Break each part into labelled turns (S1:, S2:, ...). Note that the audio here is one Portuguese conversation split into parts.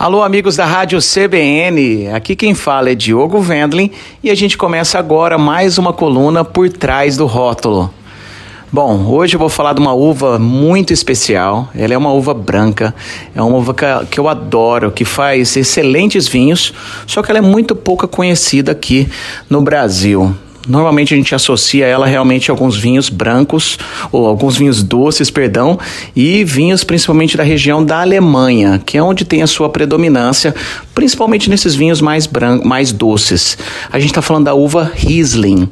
S1: Alô, amigos da Rádio CBN. Aqui quem fala é Diogo Vendlin e a gente começa agora mais uma coluna por trás do rótulo. Bom, hoje eu vou falar de uma uva muito especial. Ela é uma uva branca, é uma uva que eu adoro, que faz excelentes vinhos, só que ela é muito pouco conhecida aqui no Brasil. Normalmente a gente associa ela realmente a alguns vinhos brancos, ou alguns vinhos doces, perdão, e vinhos principalmente da região da Alemanha, que é onde tem a sua predominância, principalmente nesses vinhos mais brancos, mais doces. A gente está falando da uva Riesling.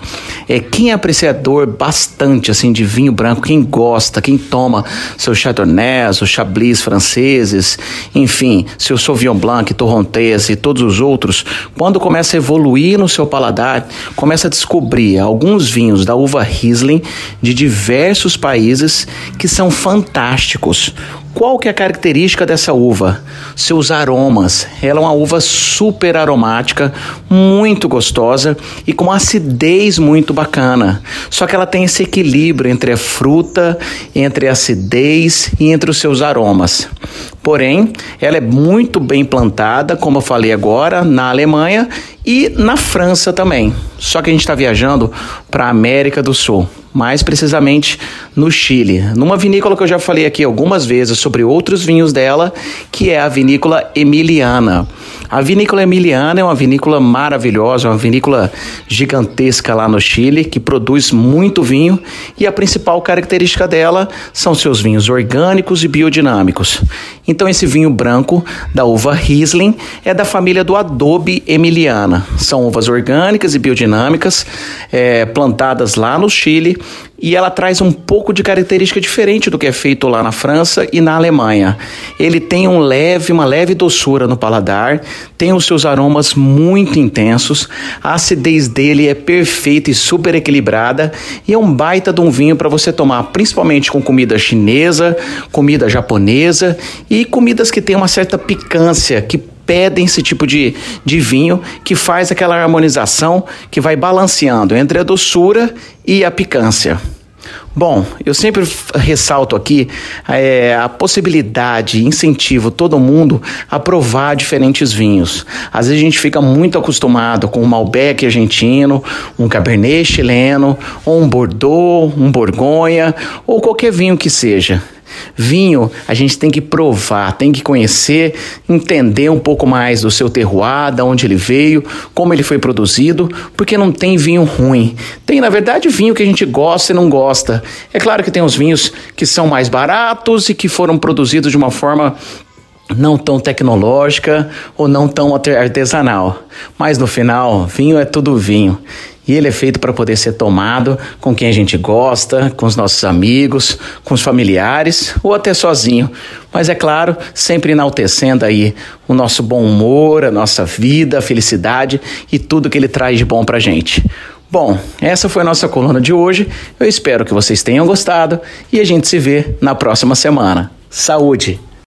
S1: É, quem é apreciador bastante assim de vinho branco, quem gosta, quem toma seu Chardonnay, os Chablis franceses, enfim, seu Sauvignon Blanc, Torrontés e todos os outros, quando começa a evoluir no seu paladar, começa a descobrir descobrir alguns vinhos da uva Riesling de diversos países que são fantásticos. Qual que é a característica dessa uva? Seus aromas. Ela é uma uva super aromática, muito gostosa e com acidez muito bacana. Só que ela tem esse equilíbrio entre a fruta, entre a acidez e entre os seus aromas. Porém, ela é muito bem plantada, como eu falei agora, na Alemanha e na França também. Só que a gente está viajando para a América do Sul mais precisamente no Chile, numa vinícola que eu já falei aqui algumas vezes sobre outros vinhos dela, que é a vinícola Emiliana. A vinícola Emiliana é uma vinícola maravilhosa, uma vinícola gigantesca lá no Chile, que produz muito vinho e a principal característica dela são seus vinhos orgânicos e biodinâmicos. Então esse vinho branco da uva Riesling é da família do Adobe Emiliana. São uvas orgânicas e biodinâmicas é, plantadas lá no Chile e ela traz um pouco de característica diferente do que é feito lá na França e na Alemanha. Ele tem um leve, uma leve doçura no paladar, tem os seus aromas muito intensos, a acidez dele é perfeita e super equilibrada e é um baita de um vinho para você tomar, principalmente com comida chinesa, comida japonesa e comidas que têm uma certa picância que pedem esse tipo de, de vinho que faz aquela harmonização que vai balanceando entre a doçura e a picância. Bom, eu sempre ressalto aqui é, a possibilidade, incentivo todo mundo a provar diferentes vinhos. Às vezes a gente fica muito acostumado com um Malbec argentino, um Cabernet chileno, ou um Bordeaux, um Borgonha, ou qualquer vinho que seja. Vinho, a gente tem que provar, tem que conhecer, entender um pouco mais do seu terroir, de onde ele veio, como ele foi produzido, porque não tem vinho ruim. Tem, na verdade, vinho que a gente gosta e não gosta. É claro que tem os vinhos que são mais baratos e que foram produzidos de uma forma não tão tecnológica ou não tão artesanal. Mas no final, vinho é tudo vinho. E ele é feito para poder ser tomado com quem a gente gosta, com os nossos amigos, com os familiares ou até sozinho. Mas é claro, sempre enaltecendo aí o nosso bom humor, a nossa vida, a felicidade e tudo que ele traz de bom para gente. Bom, essa foi a nossa coluna de hoje. Eu espero que vocês tenham gostado e a gente se vê na próxima semana. Saúde!